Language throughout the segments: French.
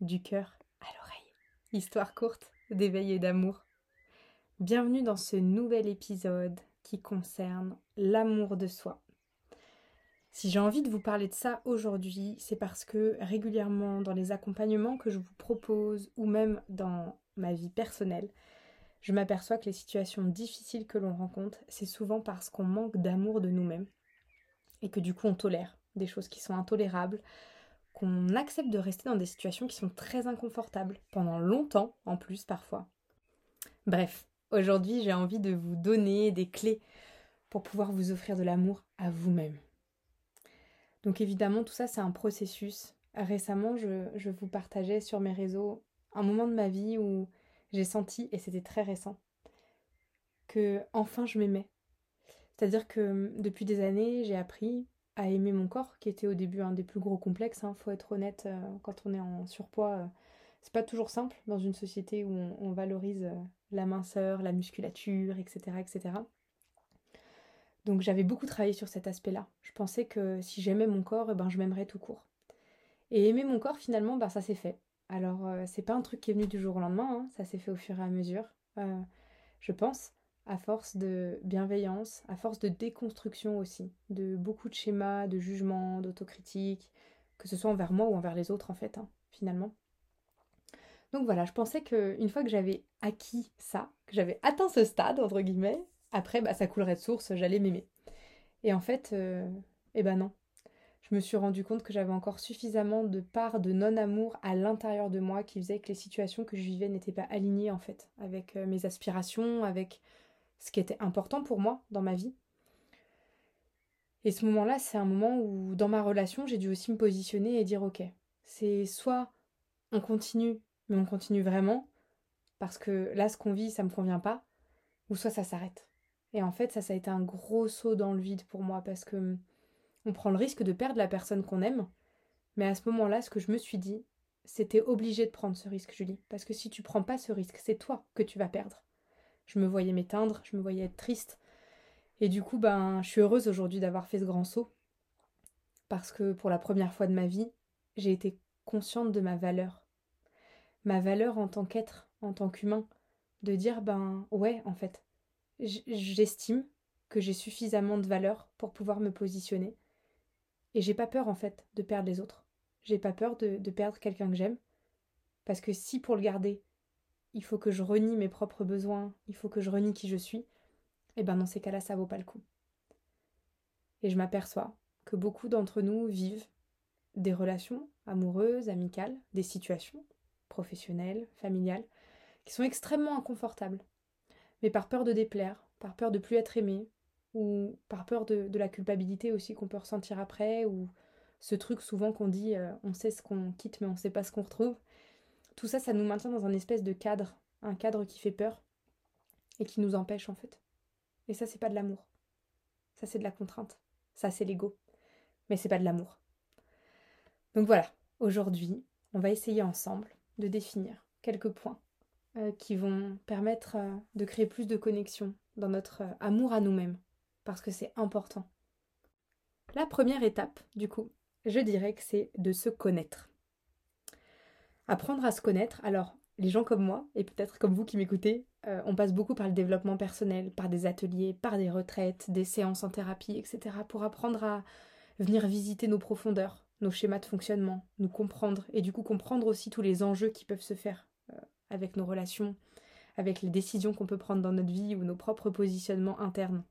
du cœur à l'oreille. Histoire courte d'éveil et d'amour. Bienvenue dans ce nouvel épisode qui concerne l'amour de soi. Si j'ai envie de vous parler de ça aujourd'hui, c'est parce que régulièrement dans les accompagnements que je vous propose ou même dans ma vie personnelle, je m'aperçois que les situations difficiles que l'on rencontre, c'est souvent parce qu'on manque d'amour de nous-mêmes et que du coup on tolère des choses qui sont intolérables, qu'on accepte de rester dans des situations qui sont très inconfortables, pendant longtemps en plus parfois. Bref, aujourd'hui j'ai envie de vous donner des clés pour pouvoir vous offrir de l'amour à vous-même. Donc évidemment tout ça c'est un processus. Récemment je, je vous partageais sur mes réseaux un moment de ma vie où j'ai senti, et c'était très récent, que enfin je m'aimais. C'est-à-dire que depuis des années, j'ai appris aimer mon corps, qui était au début un des plus gros complexes. Hein, faut être honnête, euh, quand on est en surpoids, euh, c'est pas toujours simple dans une société où on, valorise euh, la minceur, la musculature, etc. etc. Donc j'avais beaucoup travaillé sur cet aspect-là. Je pensais que si j'aimais mon corps, eh ben, je m'aimerais tout court. Et aimer mon corps, finalement, ben, ça s'est fait. Alors, c'est pas un truc qui est venu du jour au lendemain, hein, ça s'est fait au fur et à mesure, je pense à force de bienveillance, à force de déconstruction aussi, de beaucoup de schémas, de jugements, d'autocritique, que ce soit envers moi ou envers les autres en fait, hein, finalement. Donc voilà, je pensais qu'une fois que j'avais acquis ça, que j'avais atteint ce stade, entre guillemets, après, bah, ça coulerait de source, j'allais m'aimer. Et en fait, euh, eh ben non. Je me suis rendu compte que j'avais encore suffisamment de part de non-amour à l'intérieur de moi qui faisait que les situations que je vivais n'étaient pas alignées en fait avec euh, mes aspirations, avec ce qui était important pour moi dans ma vie. Et ce moment-là, c'est un moment où, dans ma relation, j'ai dû aussi me positionner et dire ok, c'est soit on continue, mais on continue vraiment, parce que là, ce qu'on vit, ça me convient pas, ou soit ça s'arrête. Et en fait, ça, ça a été un gros saut dans le vide pour moi, parce que on prend le risque de perdre la personne qu'on aime, mais à ce moment-là, ce que je me suis dit, c'était obligé de prendre ce risque, Julie, parce que si tu prends pas ce risque, c'est toi que tu vas perdre je me voyais m'éteindre, je me voyais être triste. Et du coup, ben, je suis heureuse aujourd'hui d'avoir fait ce grand saut. Parce que pour la première fois de ma vie, j'ai été consciente de ma valeur. Ma valeur en tant qu'être, en tant qu'humain. De dire, ben ouais, en fait, j'estime que j'ai suffisamment de valeur pour pouvoir me positionner. Et j'ai pas peur, en fait, de perdre les autres. J'ai pas peur de, de perdre quelqu'un que j'aime. Parce que si pour le garder, il faut que je renie mes propres besoins, il faut que je renie qui je suis, et eh ben dans ces cas-là, ça vaut pas le coup. Et je m'aperçois que beaucoup d'entre nous vivent des relations amoureuses, amicales, des situations professionnelles, familiales, qui sont extrêmement inconfortables. Mais par peur de déplaire, par peur de plus être aimé, ou par peur de, la culpabilité aussi qu'on peut ressentir après, ou ce truc souvent qu'on dit euh, on sait ce qu'on quitte mais on sait pas ce qu'on retrouve, tout ça, ça nous maintient dans un espèce de cadre, un cadre qui fait peur et qui nous empêche en fait. Et ça, c'est pas de l'amour. Ça, c'est de la contrainte. Ça, c'est l'ego. Mais c'est pas de l'amour. Donc voilà, aujourd'hui, on va essayer ensemble de définir quelques points euh, qui vont permettre euh, de créer plus de connexion dans notre euh, amour à nous-mêmes, parce que c'est important. La première étape, du coup, je dirais que c'est de se connaître. Apprendre à se connaître, alors les gens comme moi, et peut-être comme vous qui m'écoutez, euh, on passe beaucoup par le développement personnel, par des ateliers, par des retraites, des séances en thérapie, etc., pour apprendre à venir visiter nos profondeurs, nos schémas de fonctionnement, nous comprendre, et du coup comprendre aussi tous les enjeux qui peuvent se faire euh, avec nos relations, avec les décisions qu'on peut prendre dans notre vie ou nos propres positionnements internes.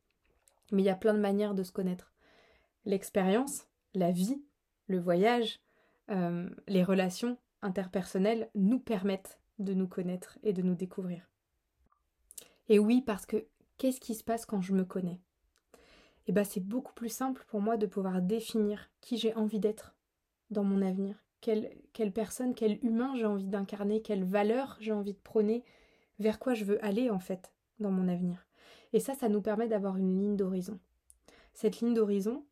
Mais il y a plein de manières de se connaître. L'expérience, la vie, le voyage, euh, les relations, interpersonnelles nous permettent de nous connaître et de nous découvrir. Et oui, parce que qu'est-ce qui se passe quand je me connais? Eh bien, c'est beaucoup plus simple pour moi de pouvoir définir qui j'ai envie d'être dans mon avenir, quelle, personne, quel humain j'ai envie d'incarner, quelle valeur j'ai envie de prôner, vers quoi je veux aller en fait dans mon avenir. Et ça, ça nous permet d'avoir une ligne d'horizon. Cette ligne d'horizon,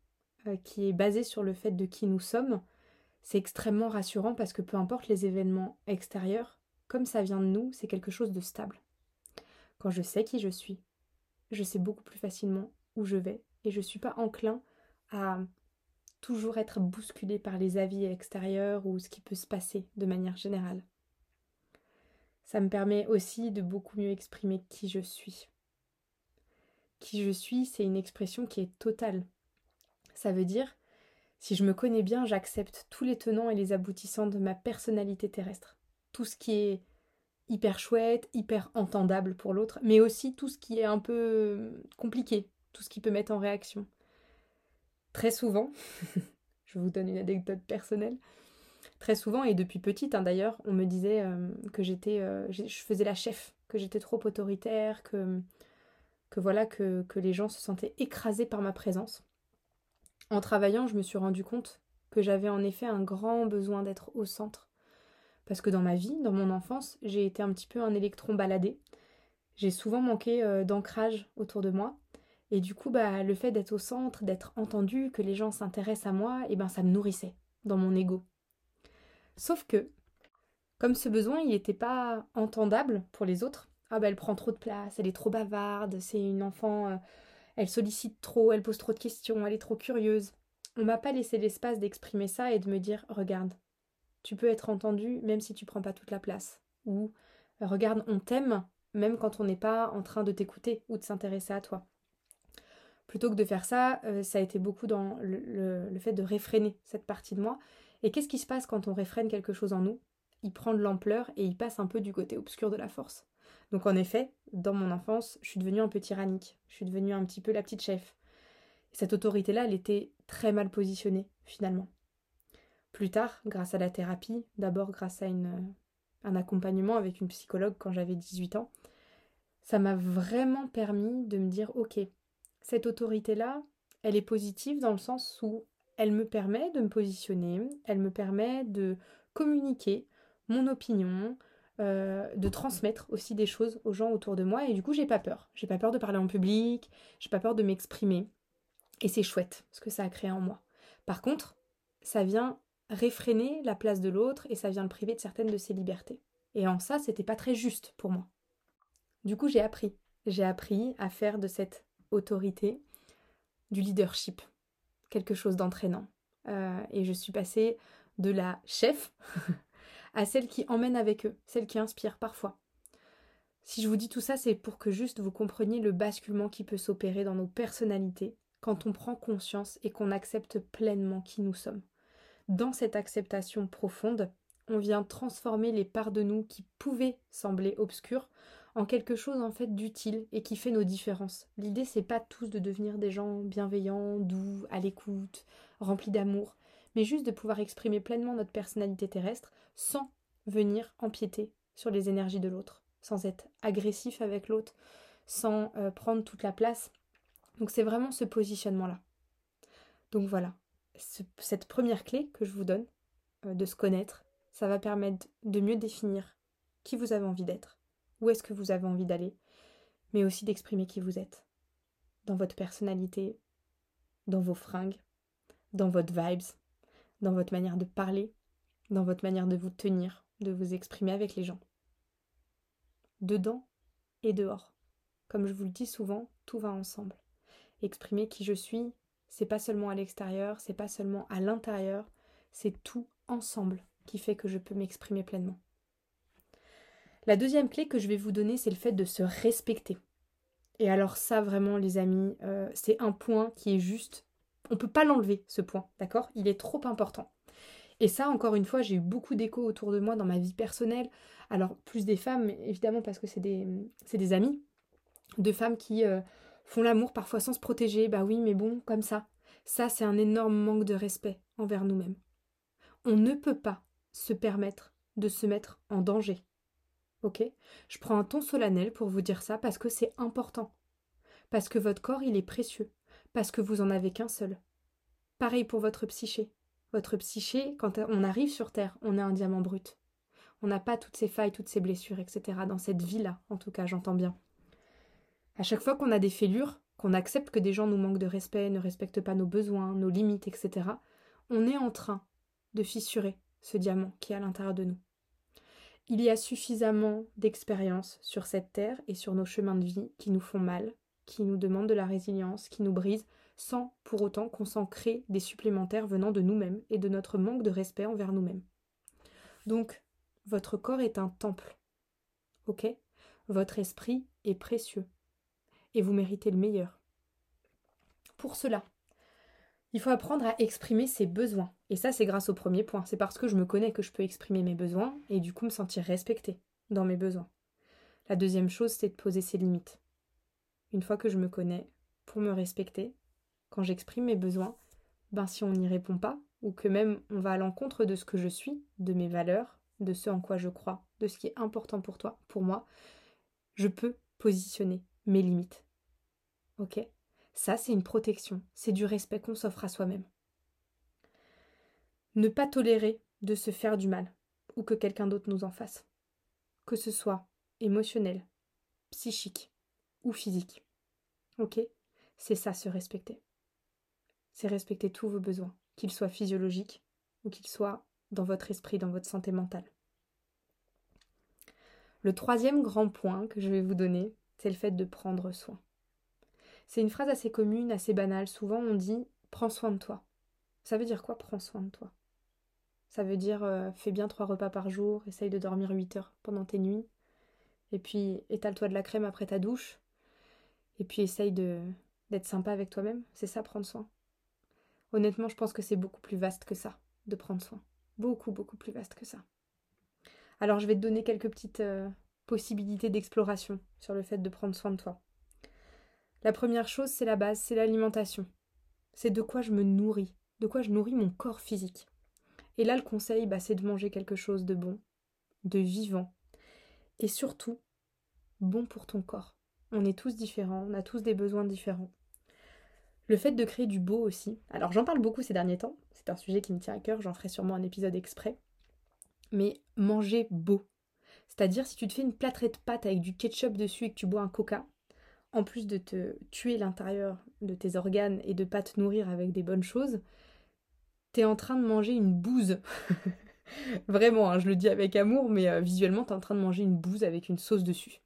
euh, qui est basée sur le fait de qui nous sommes, c'est extrêmement rassurant parce que peu importe les événements extérieurs, comme ça vient de nous, c'est quelque chose de stable. Quand je sais qui je suis, je sais beaucoup plus facilement où je vais et je ne suis pas enclin à toujours être bousculée par les avis extérieurs ou ce qui peut se passer de manière générale. Ça me permet aussi de beaucoup mieux exprimer qui je suis. Qui je suis, c'est une expression qui est totale. Ça veut dire, si je me connais bien, j'accepte tous les tenants et les aboutissants de ma personnalité terrestre. Tout ce qui est hyper chouette, hyper entendable pour l'autre, mais aussi tout ce qui est un peu compliqué, tout ce qui peut mettre en réaction. Très souvent, je vous donne une anecdote personnelle, très souvent, et depuis petite hein, d'ailleurs, on me disait euh, que j'étais, euh, je faisais la chef, que j'étais trop autoritaire, que, voilà, que les gens se sentaient écrasés par ma présence. En travaillant, je me suis rendu compte que j'avais en effet un grand besoin d'être au centre. Parce que dans ma vie, dans mon enfance, j'ai été un petit peu un électron baladé. J'ai souvent manqué euh, d'ancrage autour de moi. Et du coup, bah, le fait d'être au centre, d'être entendu, que les gens s'intéressent à moi, et eh ben ça me nourrissait dans mon ego. Sauf que, comme ce besoin, il n'était pas entendable pour les autres, ah bah elle prend trop de place, elle est trop bavarde, c'est une enfant, euh, elle sollicite trop, elle pose trop de questions, elle est trop curieuse. On m'a pas laissé l'espace d'exprimer ça et de me dire regarde, tu peux être entendu même si tu prends pas toute la place. Ou regarde, on t'aime même quand on n'est pas en train de t'écouter ou de s'intéresser à toi. Plutôt que de faire ça, euh, ça a été beaucoup dans le fait de réfréner cette partie de moi et qu'est-ce qui se passe quand on réfrène quelque chose en nous? Il prend de l'ampleur et il passe un peu du côté obscur de la force. Donc en effet, dans mon enfance, je suis devenue un peu tyrannique, je suis devenue un petit peu la petite chef. cette autorité-là, elle était très mal positionnée, finalement. Plus tard, grâce à la thérapie, d'abord grâce à une, un accompagnement avec une psychologue quand j'avais 18 ans, ça m'a vraiment permis de me dire, ok, cette autorité-là, elle est positive dans le sens où elle me permet de me positionner, elle me permet de communiquer mon opinion, euh, de transmettre aussi des choses aux gens autour de moi et du coup j'ai pas peur. J'ai pas peur de parler en public, j'ai pas peur de m'exprimer et c'est chouette ce que ça a créé en moi. Par contre, ça vient réfréner la place de l'autre et ça vient le priver de certaines de ses libertés. Et en ça, c'était pas très juste pour moi. Du coup, j'ai appris. J'ai appris à faire de cette autorité du leadership, quelque chose d'entraînant. Euh, et je suis passée de la chef à celle qui emmène avec eux, celle qui inspire parfois. Si je vous dis tout ça, c'est pour que juste vous compreniez le basculement qui peut s'opérer dans nos personnalités quand on prend conscience et qu'on accepte pleinement qui nous sommes. Dans cette acceptation profonde, on vient transformer les parts de nous qui pouvaient sembler obscures en quelque chose en fait d'utile et qui fait nos différences. L'idée c'est pas tous de devenir des gens bienveillants, doux, à l'écoute, remplis d'amour, mais juste de pouvoir exprimer pleinement notre personnalité terrestre sans venir empiéter sur les énergies de l'autre, sans être agressif avec l'autre, sans euh, prendre toute la place. Donc c'est vraiment ce positionnement-là. Donc voilà, cette première clé que je vous donne, euh, de se connaître, ça va permettre de mieux définir qui vous avez envie d'être, où est-ce que vous avez envie d'aller, mais aussi d'exprimer qui vous êtes, dans votre personnalité, dans vos fringues, dans votre vibes, dans votre manière de parler, dans votre manière de vous tenir, de vous exprimer avec les gens. Dedans et dehors. Comme je vous le dis souvent, tout va ensemble. Exprimer qui je suis, c'est pas seulement à l'extérieur, c'est pas seulement à l'intérieur, c'est tout ensemble qui fait que je peux m'exprimer pleinement. La deuxième clé que je vais vous donner, c'est le fait de se respecter. Et alors ça, vraiment, les amis, euh, c'est un point qui est juste... On ne peut pas l'enlever, ce point, d'accord? Il est trop important. Et ça, encore une fois, j'ai eu beaucoup d'échos autour de moi dans ma vie personnelle. Alors, plus des femmes, évidemment, parce que c'est des, des amis. De femmes qui euh, font l'amour parfois sans se protéger. Bah oui, mais bon, comme ça. Ça, c'est un énorme manque de respect envers nous-mêmes. On ne peut pas se permettre de se mettre en danger ok? Je prends un ton solennel pour vous dire ça parce que c'est important. Parce que votre corps, il est précieux. Parce que vous en avez qu'un seul. Pareil pour votre psyché. Votre psyché, quand on arrive sur Terre, on est un diamant brut. On n'a pas toutes ces failles, toutes ces blessures, etc. Dans cette vie-là, en tout cas, j'entends bien. À chaque fois qu'on a des fêlures, qu'on accepte que des gens nous manquent de respect, ne respectent pas nos besoins, nos limites, etc., on est en train de fissurer ce diamant qui est à l'intérieur de nous. Il y a suffisamment d'expériences sur cette terre et sur nos chemins de vie qui nous font mal, qui nous demandent de la résilience, qui nous brisent, sans pour autant qu'on s'en crée des supplémentaires venant de nous-mêmes et de notre manque de respect envers nous-mêmes. Donc, votre corps est un temple. Ok? Votre esprit est précieux. Et vous méritez le meilleur. Pour cela, il faut apprendre à exprimer ses besoins. Et ça, c'est grâce au premier point. C'est parce que je me connais que je peux exprimer mes besoins et du coup me sentir respectée dans mes besoins. La deuxième chose, c'est de poser ses limites. Une fois que je me connais, pour me respecter, quand j'exprime mes besoins, ben si on n'y répond pas, ou que même on va à l'encontre de ce que je suis, de mes valeurs, de ce en quoi je crois, de ce qui est important pour toi, pour moi, je peux positionner mes limites. Ok? Ça, c'est une protection, c'est du respect qu'on s'offre à soi-même. Ne pas tolérer de se faire du mal, ou que quelqu'un d'autre nous en fasse. Que ce soit émotionnel, psychique ou physique. Ok? C'est ça se respecter. C'est respecter tous vos besoins, qu'ils soient physiologiques ou qu'ils soient dans votre esprit, dans votre santé mentale. Le troisième grand point que je vais vous donner, c'est le fait de prendre soin. C'est une phrase assez commune, assez banale. Souvent on dit prends soin de toi. Ça veut dire quoi prends soin de toi Ça veut dire euh, fais bien trois repas par jour, essaye de dormir 8 heures pendant tes nuits, et puis étale-toi de la crème après ta douche, et puis essaye de d'être sympa avec toi-même. C'est ça prendre soin. Honnêtement, je pense que c'est beaucoup plus vaste que ça, de prendre soin. Beaucoup, beaucoup plus vaste que ça. Alors je vais te donner quelques petites euh, possibilités d'exploration sur le fait de prendre soin de toi. La première chose, c'est la base, c'est l'alimentation. C'est de quoi je me nourris, de quoi je nourris mon corps physique. Et là, le conseil, bah, c'est de manger quelque chose de bon, de vivant, et surtout, bon pour ton corps. On est tous différents, on a tous des besoins différents. Le fait de créer du beau aussi. Alors j'en parle beaucoup ces derniers temps, c'est un sujet qui me tient à cœur, j'en ferai sûrement un épisode exprès mais manger beau. C'est-à-dire si tu te fais une plâtrée de pâtes avec du ketchup dessus et que tu bois un coca, en plus de te tuer l'intérieur de tes organes et de pas te nourrir avec des bonnes choses, t'es en train de manger une bouse. Vraiment, hein, je le dis avec amour, mais euh, visuellement, t'es en train de manger une bouse avec une sauce dessus.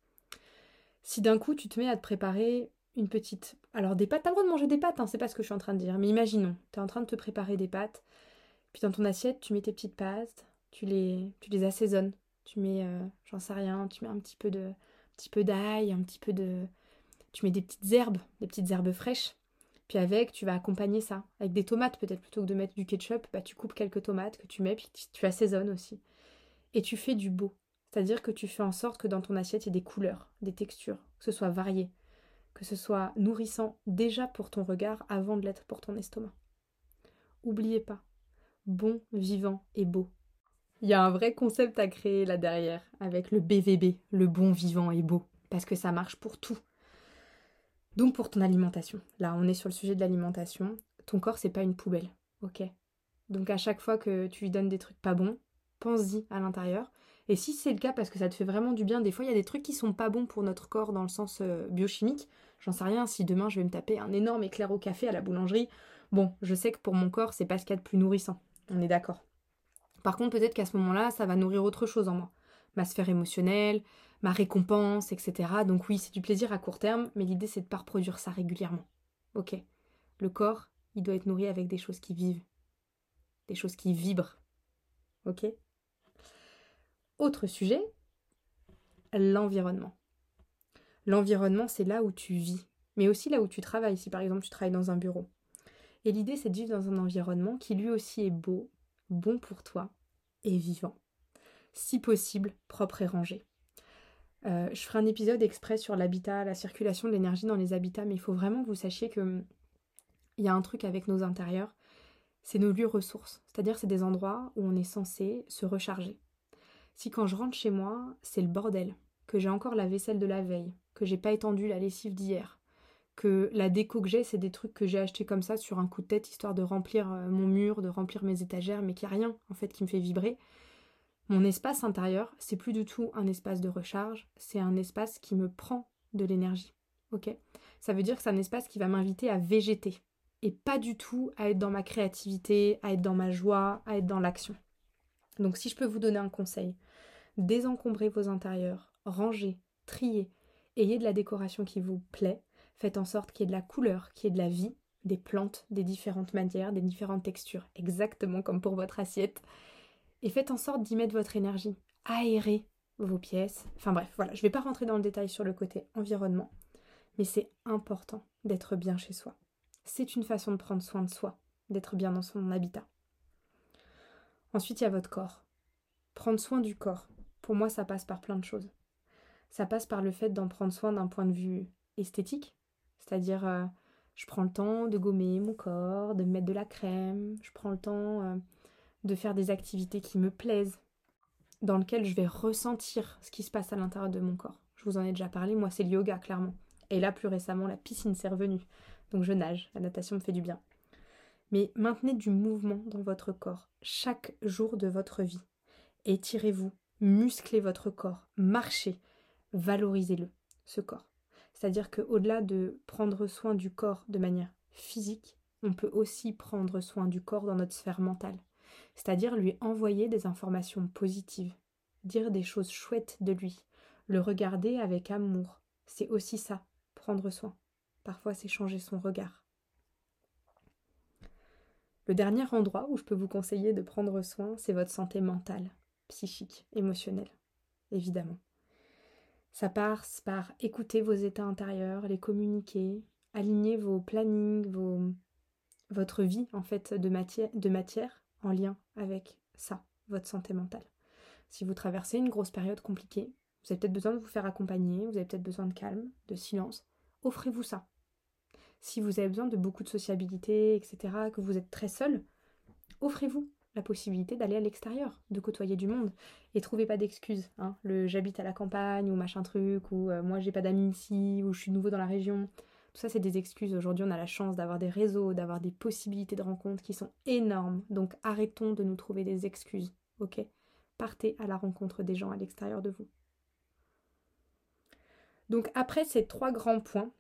Si d'un coup tu te mets à te préparer une petite. Alors des pâtes, t'as le droit de manger des pâtes, hein, c'est pas ce que je suis en train de dire, mais imaginons, t'es en train de te préparer des pâtes, puis dans ton assiette, tu mets tes petites pâtes, tu les, tu les assaisonnes. Tu mets, euh, j'en sais rien, tu mets un petit peu de, petit peu d'ail, un petit peu de, tu mets des petites herbes, des petites herbes fraîches. Puis avec, tu vas accompagner ça avec des tomates peut-être plutôt que de mettre du ketchup, bah tu coupes quelques tomates que tu mets puis tu, assaisonnes aussi. Et tu fais du beau, c'est-à-dire que tu fais en sorte que dans ton assiette il y ait des couleurs, des textures, que ce soit varié, que ce soit nourrissant déjà pour ton regard avant de l'être pour ton estomac. Oubliez pas, bon, vivant et beau. Il y a un vrai concept à créer là derrière, avec le BVB, le bon vivant et beau, parce que ça marche pour tout. Donc pour ton alimentation, là on est sur le sujet de l'alimentation, ton corps c'est pas une poubelle, ok? Donc à chaque fois que tu lui donnes des trucs pas bons, pense-y à l'intérieur. Et si c'est le cas parce que ça te fait vraiment du bien, des fois il y a des trucs qui sont pas bons pour notre corps dans le sens euh, biochimique. J'en sais rien, si demain je vais me taper un énorme éclair au café à la boulangerie, bon, je sais que pour mon corps c'est pas ce qu'il y a de plus nourrissant. On est d'accord. Par contre, peut-être qu'à ce moment-là, ça va nourrir autre chose en moi. Ma sphère émotionnelle, ma récompense, etc. Donc oui, c'est du plaisir à court terme, mais l'idée c'est de ne pas reproduire ça régulièrement. Ok. Le corps, il doit être nourri avec des choses qui vivent. Des choses qui vibrent. Ok Autre sujet, l'environnement. L'environnement, c'est là où tu vis, mais aussi là où tu travailles, si par exemple tu travailles dans un bureau. Et l'idée, c'est de vivre dans un environnement qui lui aussi est beau, bon pour toi et vivant. Si possible, propre et rangé. Euh, je ferai un épisode exprès sur l'habitat, la circulation de l'énergie dans les habitats, mais il faut vraiment que vous sachiez que hum, il y a un truc avec nos intérieurs, c'est nos lieux ressources. C'est-à-dire c'est des endroits où on est censé se recharger. Si quand je rentre chez moi, c'est le bordel, que j'ai encore la vaisselle de la veille, que j'ai pas étendu la lessive d'hier, que la déco que j'ai, c'est des trucs que j'ai achetés comme ça sur un coup de tête, histoire de remplir euh, mon mur, de remplir mes étagères, mais qu'il n'y a rien en fait qui me fait vibrer. Mon espace intérieur, c'est plus du tout un espace de recharge, c'est un espace qui me prend de l'énergie. Ok? Ça veut dire que c'est un espace qui va m'inviter à végéter et pas du tout à être dans ma créativité, à être dans ma joie, à être dans l'action. Donc si je peux vous donner un conseil, désencombrez vos intérieurs, rangez, triez, ayez de la décoration qui vous plaît, Faites en sorte qu'il y ait de la couleur, qu'il y ait de la vie, des plantes, des différentes manières, des différentes textures, exactement comme pour votre assiette. Et faites en sorte d'y mettre votre énergie. Aérez vos pièces. Enfin bref, voilà, je ne vais pas rentrer dans le détail sur le côté environnement, mais c'est important d'être bien chez soi. C'est une façon de prendre soin de soi, d'être bien dans son habitat. Ensuite, il y a votre corps. Prendre soin du corps, pour moi, ça passe par plein de choses. Ça passe par le fait d'en prendre soin d'un point de vue esthétique, c'est-à-dire euh, je prends le temps de gommer mon corps, de mettre de la crème, je prends le temps euh, de faire des activités qui me plaisent, dans lesquelles je vais ressentir ce qui se passe à l'intérieur de mon corps. Je vous en ai déjà parlé, moi c'est le yoga clairement. Et là plus récemment la piscine s'est revenue. Donc je nage, la natation me fait du bien. Mais maintenez du mouvement dans votre corps chaque jour de votre vie. Étirez-vous, musclez votre corps, marchez, valorisez-le, ce corps. C'est-à-dire qu'au-delà de prendre soin du corps de manière physique, on peut aussi prendre soin du corps dans notre sphère mentale. C'est-à-dire lui envoyer des informations positives, dire des choses chouettes de lui, le regarder avec amour. C'est aussi ça, prendre soin. Parfois, c'est changer son regard. Le dernier endroit où je peux vous conseiller de prendre soin, c'est votre santé mentale, psychique, émotionnelle, évidemment. Ça passe par écouter vos états intérieurs, les communiquer, aligner vos plannings, vos, votre vie en fait de matière en lien avec ça, votre santé mentale. Si vous traversez une grosse période compliquée, vous avez peut-être besoin de vous faire accompagner, vous avez peut-être besoin de calme, de silence, offrez-vous ça. Si vous avez besoin de beaucoup de sociabilité, etc., que vous êtes très seul, offrez-vous la possibilité d'aller à l'extérieur, de côtoyer du monde. Et trouvez pas d'excuses. Hein. Le j'habite à la campagne ou machin truc, ou euh, moi j'ai pas d'amis ici, ou je suis nouveau dans la région. Tout ça, c'est des excuses. Aujourd'hui, on a la chance d'avoir des réseaux, d'avoir des possibilités de rencontres qui sont énormes. Donc arrêtons de nous trouver des excuses. Ok? Partez à la rencontre des gens à l'extérieur de vous. Donc après ces trois grands points,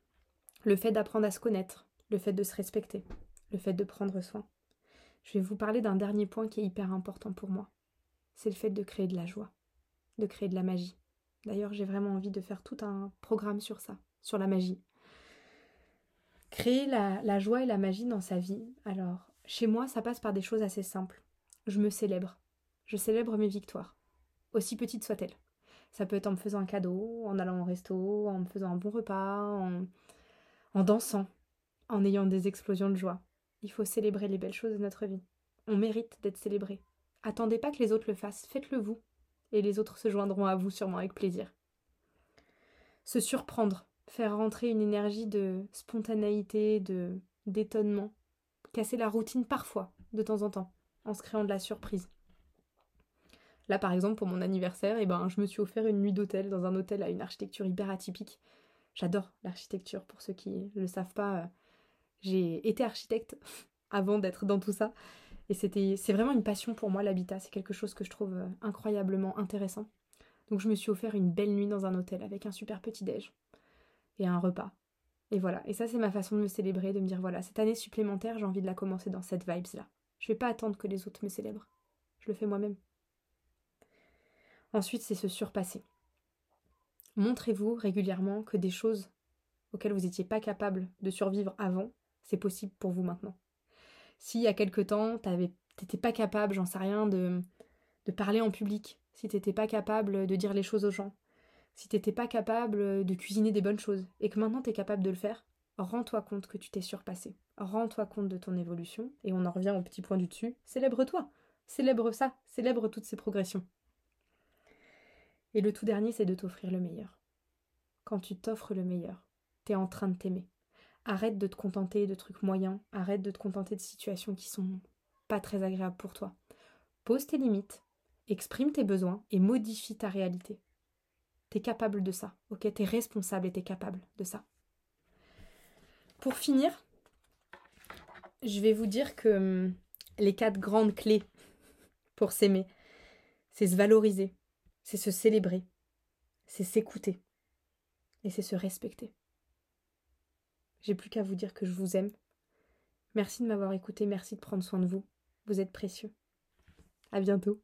le fait d'apprendre à se connaître, le fait de se respecter, le fait de prendre soin, je vais vous parler d'un dernier point qui est hyper important pour moi. C'est le fait de créer de la joie, de créer de la magie. D'ailleurs, j'ai vraiment envie de faire tout un programme sur ça, sur la magie. Créer la, joie et la magie dans sa vie. Alors, chez moi, ça passe par des choses assez simples. Je me célèbre. Je célèbre mes victoires, aussi petites soient-elles. Ça peut être en me faisant un cadeau, en allant au resto, en me faisant un bon repas, en dansant, en ayant des explosions de joie. Il faut célébrer les belles choses de notre vie. On mérite d'être célébré. Attendez pas que les autres le fassent, faites-le vous. Et les autres se joindront à vous sûrement avec plaisir. Se surprendre, faire rentrer une énergie de spontanéité, de d'étonnement, casser la routine parfois, de temps en temps, en se créant de la surprise. Là, par exemple, pour mon anniversaire, eh ben, je me suis offert une nuit d'hôtel dans un hôtel à une architecture hyper atypique. J'adore l'architecture, pour ceux qui ne le savent pas. J'ai été architecte avant d'être dans tout ça. Et c'était, c'est vraiment une passion pour moi, l'habitat. C'est quelque chose que je trouve euh, incroyablement intéressant. Donc je me suis offert une belle nuit dans un hôtel avec un super petit déj et un repas. Et voilà. Et ça, c'est ma façon de me célébrer, de me dire voilà, cette année supplémentaire, j'ai envie de la commencer dans cette vibes-là. Je vais pas attendre que les autres me célèbrent. Je le fais moi-même. Ensuite, c'est se surpasser. Montrez-vous régulièrement que des choses auxquelles vous n'étiez pas capable de survivre avant, c'est possible pour vous maintenant. Si il y a quelque temps, t'étais pas capable, j'en sais rien, de, parler en public, si t'étais pas capable de dire les choses aux gens, si t'étais pas capable de cuisiner des bonnes choses, et que maintenant t'es capable de le faire, rends-toi compte que tu t'es surpassé. Rends-toi compte de ton évolution, et on en revient au petit point du dessus. Célèbre-toi. Célèbre ça. Célèbre toutes ces progressions. Et le tout dernier, c'est de t'offrir le meilleur. Quand tu t'offres le meilleur, t'es en train de t'aimer. Arrête de te contenter de trucs moyens, arrête de te contenter de situations qui sont pas très agréables pour toi. Pose tes limites, exprime tes besoins et modifie ta réalité. T'es capable de ça, ok? T'es responsable et t'es capable de ça. Pour finir, je vais vous dire que hum, les quatre grandes clés pour s'aimer, c'est se valoriser, c'est se célébrer, c'est s'écouter et c'est se respecter. J'ai plus qu'à vous dire que je vous aime. Merci de m'avoir écouté, merci de prendre soin de vous. Vous êtes précieux. À bientôt.